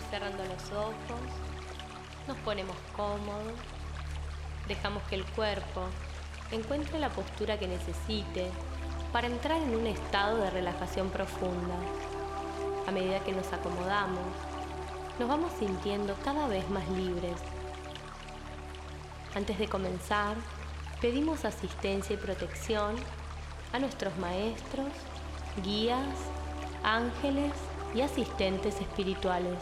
cerrando los ojos, nos ponemos cómodos, dejamos que el cuerpo encuentre la postura que necesite para entrar en un estado de relajación profunda. A medida que nos acomodamos, nos vamos sintiendo cada vez más libres. Antes de comenzar, pedimos asistencia y protección a nuestros maestros, guías, ángeles y asistentes espirituales.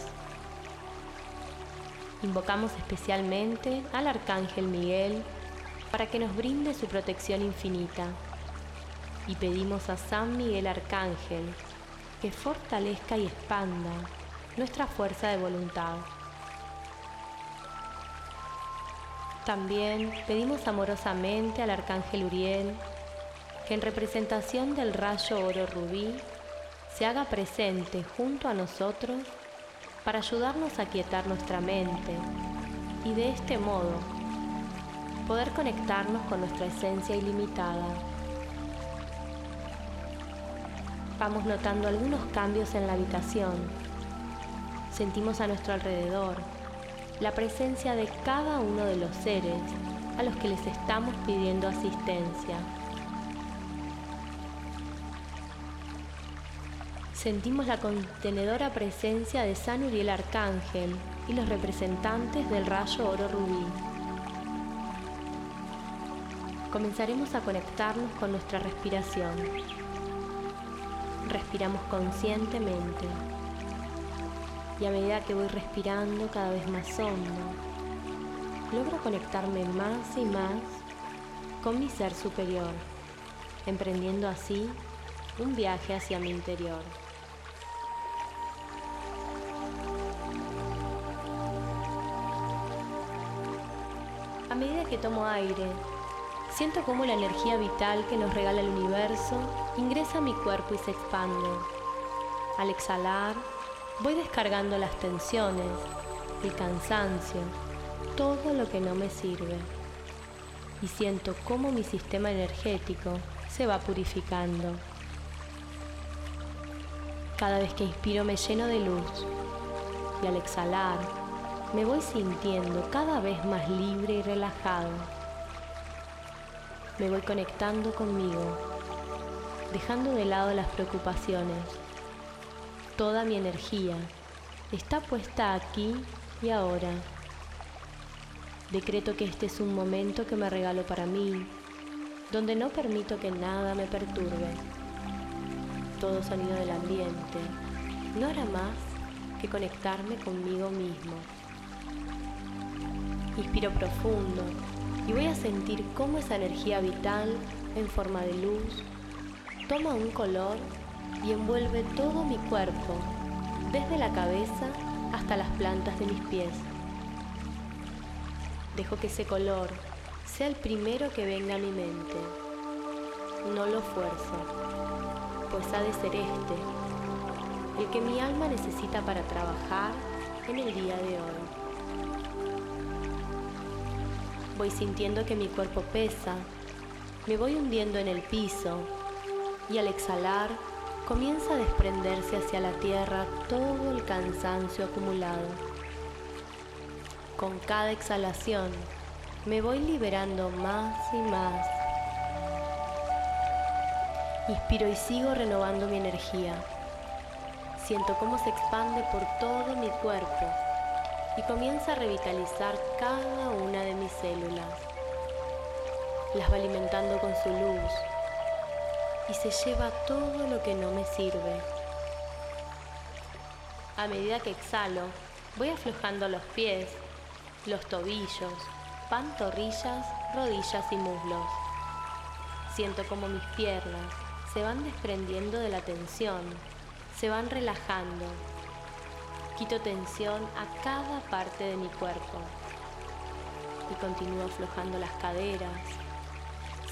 Invocamos especialmente al Arcángel Miguel para que nos brinde su protección infinita y pedimos a San Miguel Arcángel que fortalezca y expanda nuestra fuerza de voluntad. También pedimos amorosamente al Arcángel Uriel que en representación del rayo oro rubí se haga presente junto a nosotros para ayudarnos a quietar nuestra mente y de este modo poder conectarnos con nuestra esencia ilimitada. Vamos notando algunos cambios en la habitación. Sentimos a nuestro alrededor la presencia de cada uno de los seres a los que les estamos pidiendo asistencia. Sentimos la contenedora presencia de San Uriel Arcángel y los representantes del rayo oro rubí. Comenzaremos a conectarnos con nuestra respiración. Respiramos conscientemente y a medida que voy respirando cada vez más hondo, logro conectarme más y más con mi ser superior, emprendiendo así un viaje hacia mi interior. Que tomo aire, siento cómo la energía vital que nos regala el universo ingresa a mi cuerpo y se expande. Al exhalar, voy descargando las tensiones, el cansancio, todo lo que no me sirve. Y siento cómo mi sistema energético se va purificando. Cada vez que inspiro me lleno de luz y al exhalar me voy sintiendo cada vez más libre y relajado. Me voy conectando conmigo, dejando de lado las preocupaciones. Toda mi energía está puesta aquí y ahora. Decreto que este es un momento que me regalo para mí, donde no permito que nada me perturbe. Todo sonido del ambiente no hará más que conectarme conmigo mismo. Inspiro profundo y voy a sentir cómo esa energía vital en forma de luz toma un color y envuelve todo mi cuerpo, desde la cabeza hasta las plantas de mis pies. Dejo que ese color sea el primero que venga a mi mente. No lo fuerzo, pues ha de ser este, el que mi alma necesita para trabajar en el día de hoy. Voy sintiendo que mi cuerpo pesa, me voy hundiendo en el piso y al exhalar comienza a desprenderse hacia la tierra todo el cansancio acumulado. Con cada exhalación me voy liberando más y más. Inspiro y sigo renovando mi energía. Siento cómo se expande por todo mi cuerpo y comienza a revitalizar cada una de mis células. Las va alimentando con su luz y se lleva todo lo que no me sirve. A medida que exhalo, voy aflojando los pies, los tobillos, pantorrillas, rodillas y muslos. Siento como mis piernas se van desprendiendo de la tensión, se van relajando Quito tensión a cada parte de mi cuerpo y continúo aflojando las caderas,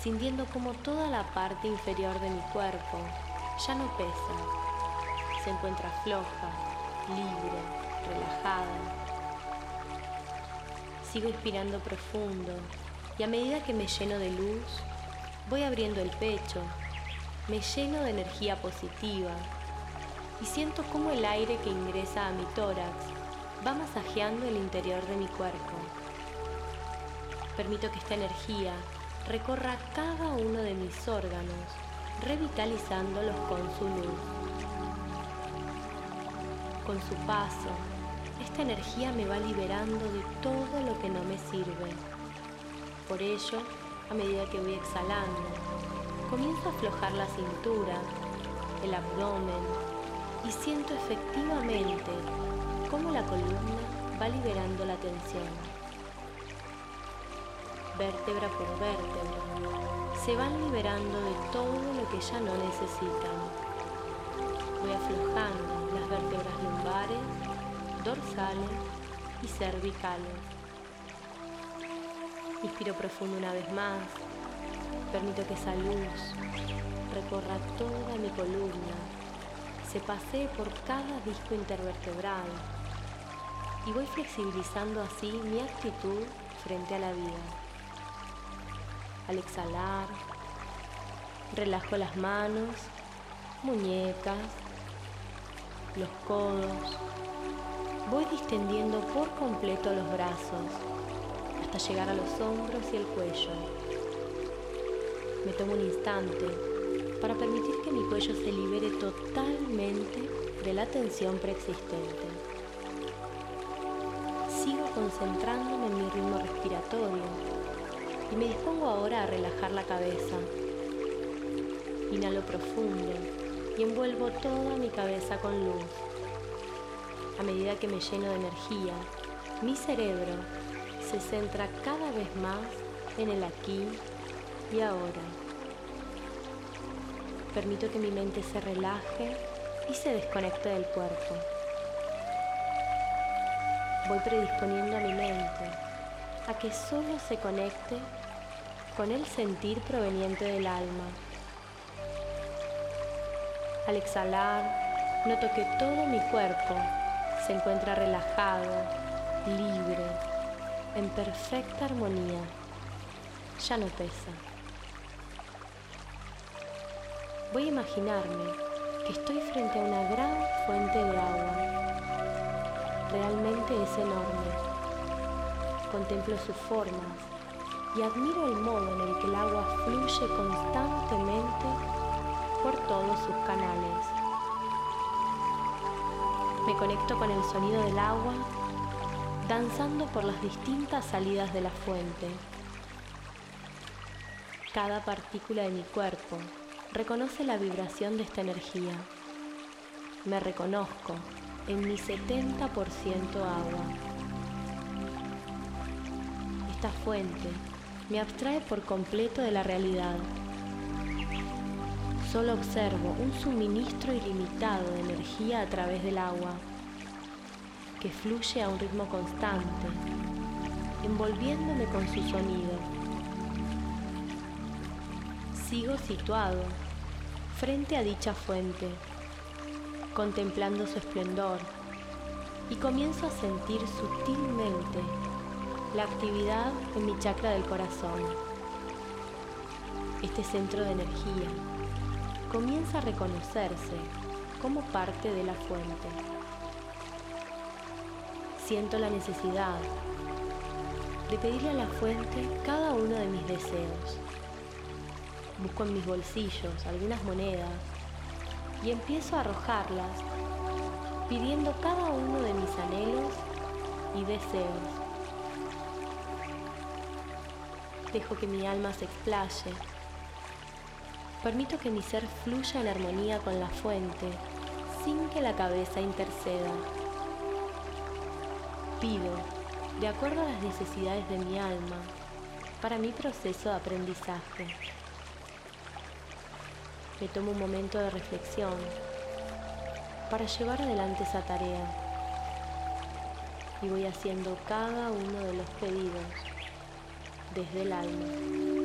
sintiendo como toda la parte inferior de mi cuerpo ya no pesa, se encuentra floja, libre, relajada. Sigo inspirando profundo y a medida que me lleno de luz, voy abriendo el pecho, me lleno de energía positiva y siento como el aire que ingresa a mi tórax va masajeando el interior de mi cuerpo. Permito que esta energía recorra cada uno de mis órganos, revitalizándolos con su luz. Con su paso, esta energía me va liberando de todo lo que no me sirve. Por ello, a medida que voy exhalando, comienzo a aflojar la cintura, el abdomen y siento efectivamente cómo la columna va liberando la tensión. Vértebra por vértebra se van liberando de todo lo que ya no necesitan. Voy aflojando las vértebras lumbares, dorsales y cervicales. Inspiro profundo una vez más. Permito que esa luz recorra toda mi columna, se pasee por cada disco intervertebral y voy flexibilizando así mi actitud frente a la vida. Al exhalar, relajo las manos, muñecas, los codos. Voy distendiendo por completo los brazos hasta llegar a los hombros y el cuello. Me tomo un instante para permitir que mi cuello se libere totalmente de la tensión preexistente concentrándome en mi ritmo respiratorio y me dispongo ahora a relajar la cabeza. Inhalo profundo y envuelvo toda mi cabeza con luz. A medida que me lleno de energía, mi cerebro se centra cada vez más en el aquí y ahora. Permito que mi mente se relaje y se desconecte del cuerpo voy predisponiendo a mi mente a que solo se conecte con el sentir proveniente del alma. Al exhalar, noto que todo mi cuerpo se encuentra relajado, libre, en perfecta armonía. Ya no pesa. Voy a imaginarme que estoy frente a una gran fuente de agua realmente es enorme. Contemplo sus formas y admiro el modo en el que el agua fluye constantemente por todos sus canales. Me conecto con el sonido del agua danzando por las distintas salidas de la fuente. Cada partícula de mi cuerpo reconoce la vibración de esta energía. Me reconozco en mi 70% agua. Esta fuente me abstrae por completo de la realidad. Solo observo un suministro ilimitado de energía a través del agua, que fluye a un ritmo constante, envolviéndome con su sonido. Sigo situado frente a dicha fuente contemplando su esplendor y comienzo a sentir sutilmente la actividad en mi chakra del corazón. Este centro de energía comienza a reconocerse como parte de la fuente. Siento la necesidad de pedirle a la fuente cada uno de mis deseos. Busco en mis bolsillos algunas monedas y empiezo a arrojarlas, pidiendo cada uno de mis anhelos y deseos. Dejo que mi alma se explaye. Permito que mi ser fluya en armonía con la fuente sin que la cabeza interceda. Pido, de acuerdo a las necesidades de mi alma, para mi proceso de aprendizaje me tomo un momento de reflexión para llevar adelante esa tarea y voy haciendo cada uno de los pedidos desde el alma.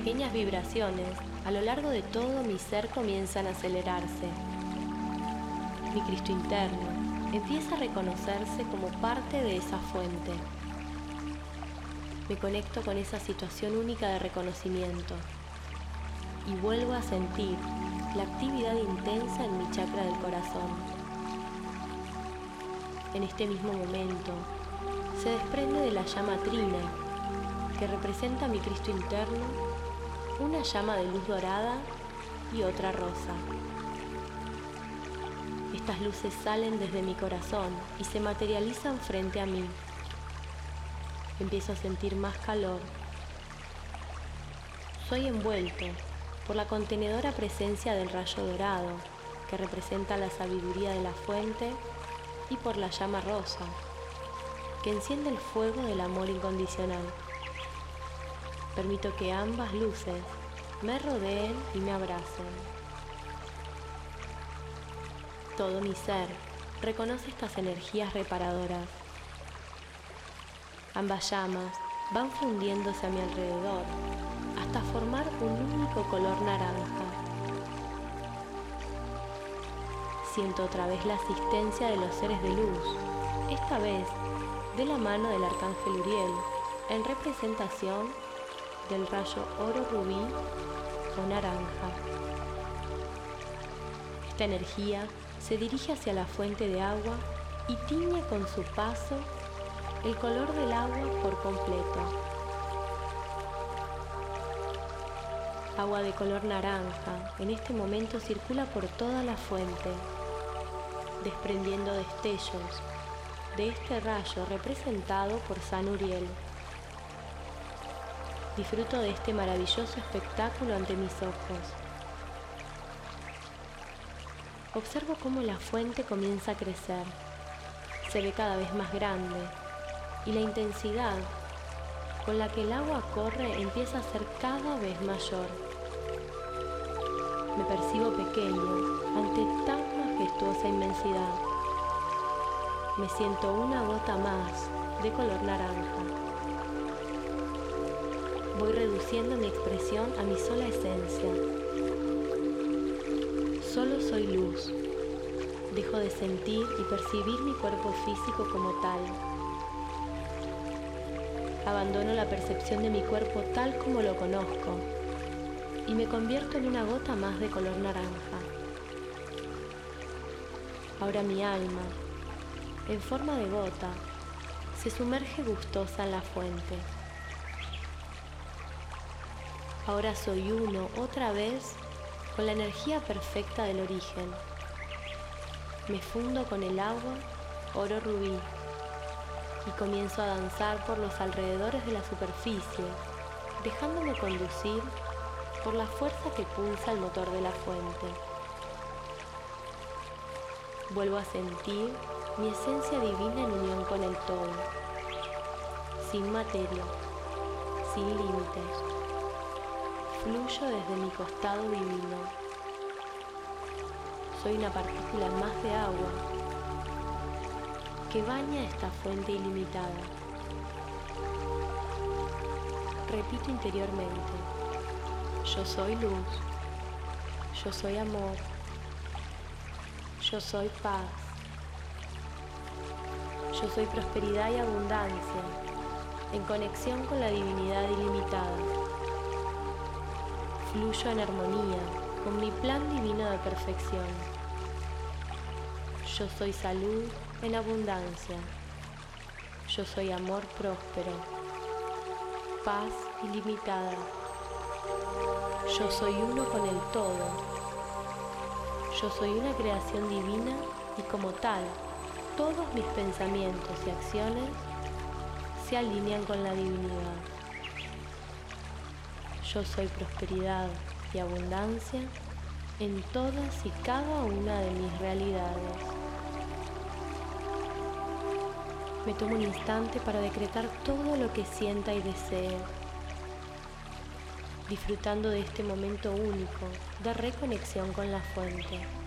Pequeñas vibraciones a lo largo de todo mi ser comienzan a acelerarse. Mi Cristo interno empieza a reconocerse como parte de esa fuente. Me conecto con esa situación única de reconocimiento y vuelvo a sentir la actividad intensa en mi chakra del corazón. En este mismo momento se desprende de la llama trina que representa a mi Cristo interno una llama de luz dorada y otra rosa. Estas luces salen desde mi corazón y se materializan frente a mí. Empiezo a sentir más calor. Soy envuelto por la contenedora presencia del rayo dorado, que representa la sabiduría de la fuente, y por la llama rosa, que enciende el fuego del amor incondicional. Permito que ambas luces me rodeen y me abracen. Todo mi ser reconoce estas energías reparadoras. Ambas llamas van fundiéndose a mi alrededor hasta formar un único color naranja. Siento otra vez la asistencia de los seres de luz, esta vez de la mano del arcángel Uriel, en representación del rayo oro rubí o naranja. Esta energía se dirige hacia la fuente de agua y tiñe con su paso el color del agua por completo. Agua de color naranja en este momento circula por toda la fuente, desprendiendo destellos de este rayo representado por San Uriel. Disfruto de este maravilloso espectáculo ante mis ojos. Observo cómo la fuente comienza a crecer, se ve cada vez más grande y la intensidad con la que el agua corre empieza a ser cada vez mayor me percibo pequeño ante tan majestuosa inmensidad. Me siento una gota más de color naranja. Voy reduciendo mi expresión a mi sola esencia. Solo soy luz. Dejo de sentir y percibir mi cuerpo físico como tal. Abandono la percepción de mi cuerpo tal como lo conozco y me convierto en una gota más de color naranja. Ahora mi alma, en forma de gota, se sumerge gustosa en la fuente. Ahora soy uno otra vez con la energía perfecta del origen. Me fundo con el agua oro rubí y comienzo a danzar por los alrededores de la superficie, dejándome conducir por la fuerza que pulsa el motor de la fuente. Vuelvo a sentir mi esencia divina en unión con el todo, sin materia, sin límites. Fluyo desde mi costado divino. Soy una partícula más de agua que baña esta fuente ilimitada. Repito interiormente. Yo soy luz. Yo soy amor. Yo soy paz. Yo soy prosperidad y abundancia en conexión con la divinidad ilimitada. Fluyo en armonía con mi plan divino de perfección. Yo soy salud en abundancia. Yo soy amor próspero. Paz ilimitada. Yo soy uno con el todo. Yo soy una creación divina y como tal, todos mis pensamientos y acciones se alinean con la divinidad. Yo soy prosperidad y abundancia en todas y cada una de mis realidades. Me tomo un instante para decretar todo lo que sienta y desee disfrutando de este momento único de reconexión con la fuente.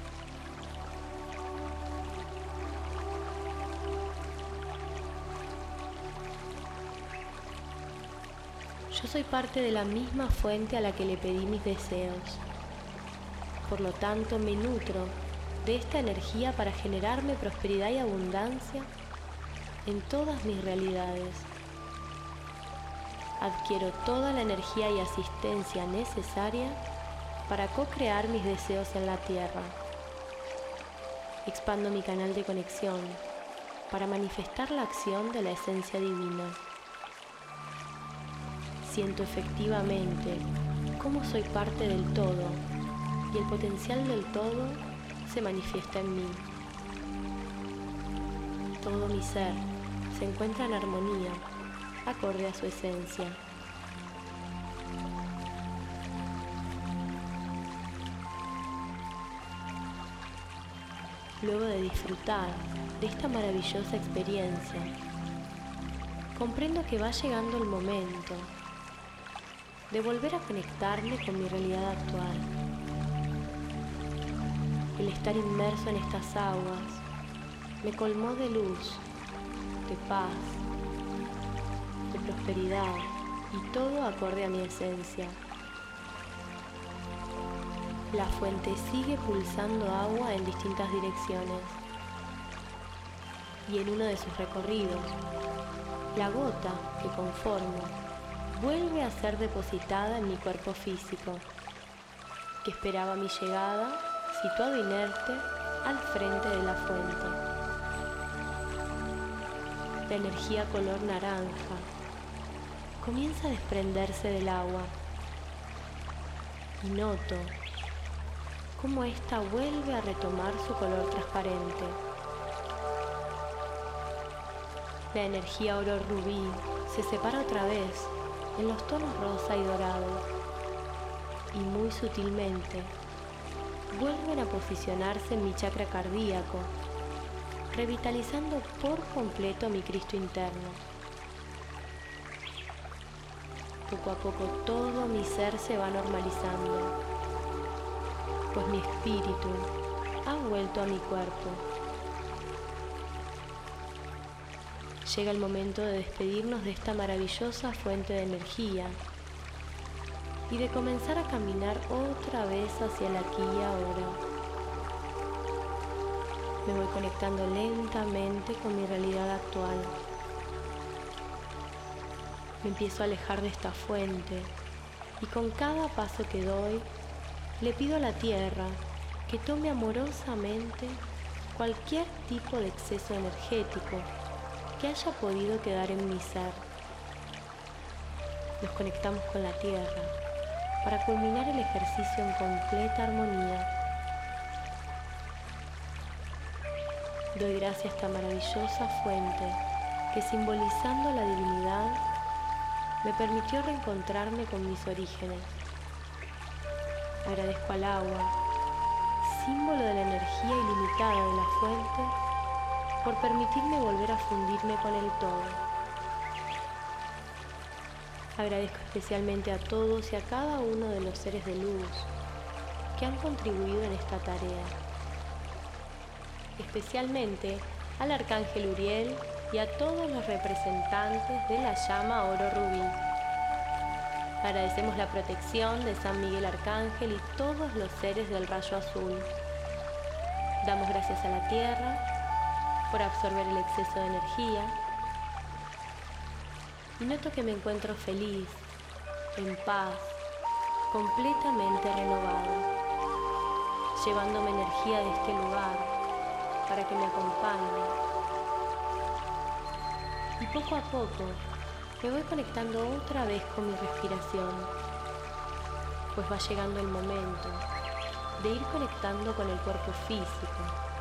Yo soy parte de la misma fuente a la que le pedí mis deseos. Por lo tanto, me nutro de esta energía para generarme prosperidad y abundancia en todas mis realidades. Adquiero toda la energía y asistencia necesaria para co-crear mis deseos en la Tierra. Expando mi canal de conexión para manifestar la acción de la esencia divina. Siento efectivamente cómo soy parte del todo y el potencial del todo se manifiesta en mí. Todo mi ser se encuentra en armonía, acorde a su esencia. Luego de disfrutar de esta maravillosa experiencia, comprendo que va llegando el momento de volver a conectarme con mi realidad actual. El estar inmerso en estas aguas me colmó de luz, de paz, de prosperidad y todo acorde a mi esencia. La fuente sigue pulsando agua en distintas direcciones y en uno de sus recorridos, la gota que conformo vuelve a ser depositada en mi cuerpo físico, que esperaba mi llegada, situado inerte al frente de la fuente. La energía color naranja comienza a desprenderse del agua y noto cómo ésta vuelve a retomar su color transparente. La energía oro rubí se separa otra vez en los tonos rosa y dorado y muy sutilmente vuelven a posicionarse en mi chakra cardíaco, revitalizando por completo mi Cristo interno. Poco a poco todo mi ser se va normalizando pues mi espíritu ha vuelto a mi cuerpo. Llega el momento de despedirnos de esta maravillosa fuente de energía y de comenzar a caminar otra vez hacia el aquí y ahora. Me voy conectando lentamente con mi realidad actual. Me empiezo a alejar de esta fuente y con cada paso que doy le pido a la tierra que tome amorosamente cualquier tipo de exceso energético que haya podido quedar en mi ser. Nos conectamos con la tierra para culminar el ejercicio en completa armonía. Doy gracias a esta maravillosa fuente que simbolizando la divinidad me permitió reencontrarme con mis orígenes Agradezco al agua, símbolo de la energía ilimitada de la fuente, por permitirme volver a fundirme con el todo. Agradezco especialmente a todos y a cada uno de los seres de luz que han contribuido en esta tarea. Especialmente al Arcángel Uriel y a todos los representantes de la llama oro rubí. Agradecemos la protección de San Miguel Arcángel y todos los seres del rayo azul. Damos gracias a la Tierra por absorber el exceso de energía. Y noto que me encuentro feliz, en paz, completamente renovado, llevándome energía de este lugar para que me acompañe. Y poco a poco me voy conectando otra vez con mi respiración, pues va llegando el momento de ir conectando con el cuerpo físico.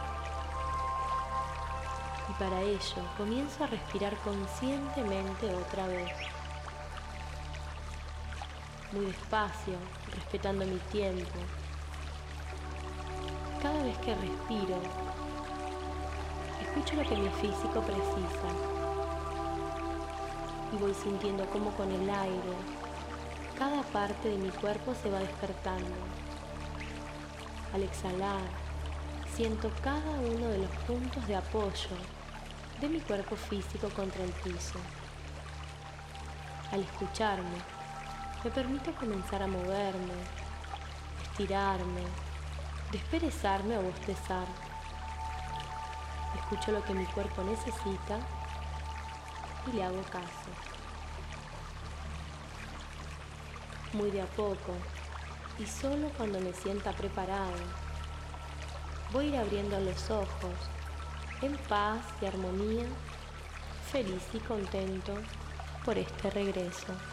Para ello comienzo a respirar conscientemente otra vez. Muy despacio, respetando mi tiempo. Cada vez que respiro, escucho lo que mi físico precisa y voy sintiendo como con el aire cada parte de mi cuerpo se va despertando. Al exhalar, siento cada uno de los puntos de apoyo de mi cuerpo físico contra el piso. Al escucharme, me permito comenzar a moverme, estirarme, desperezarme o bostezar. Escucho lo que mi cuerpo necesita y le hago caso. Muy de a poco y solo cuando me sienta preparado, voy a ir abriendo los ojos en paz y armonía, feliz y contento por este regreso.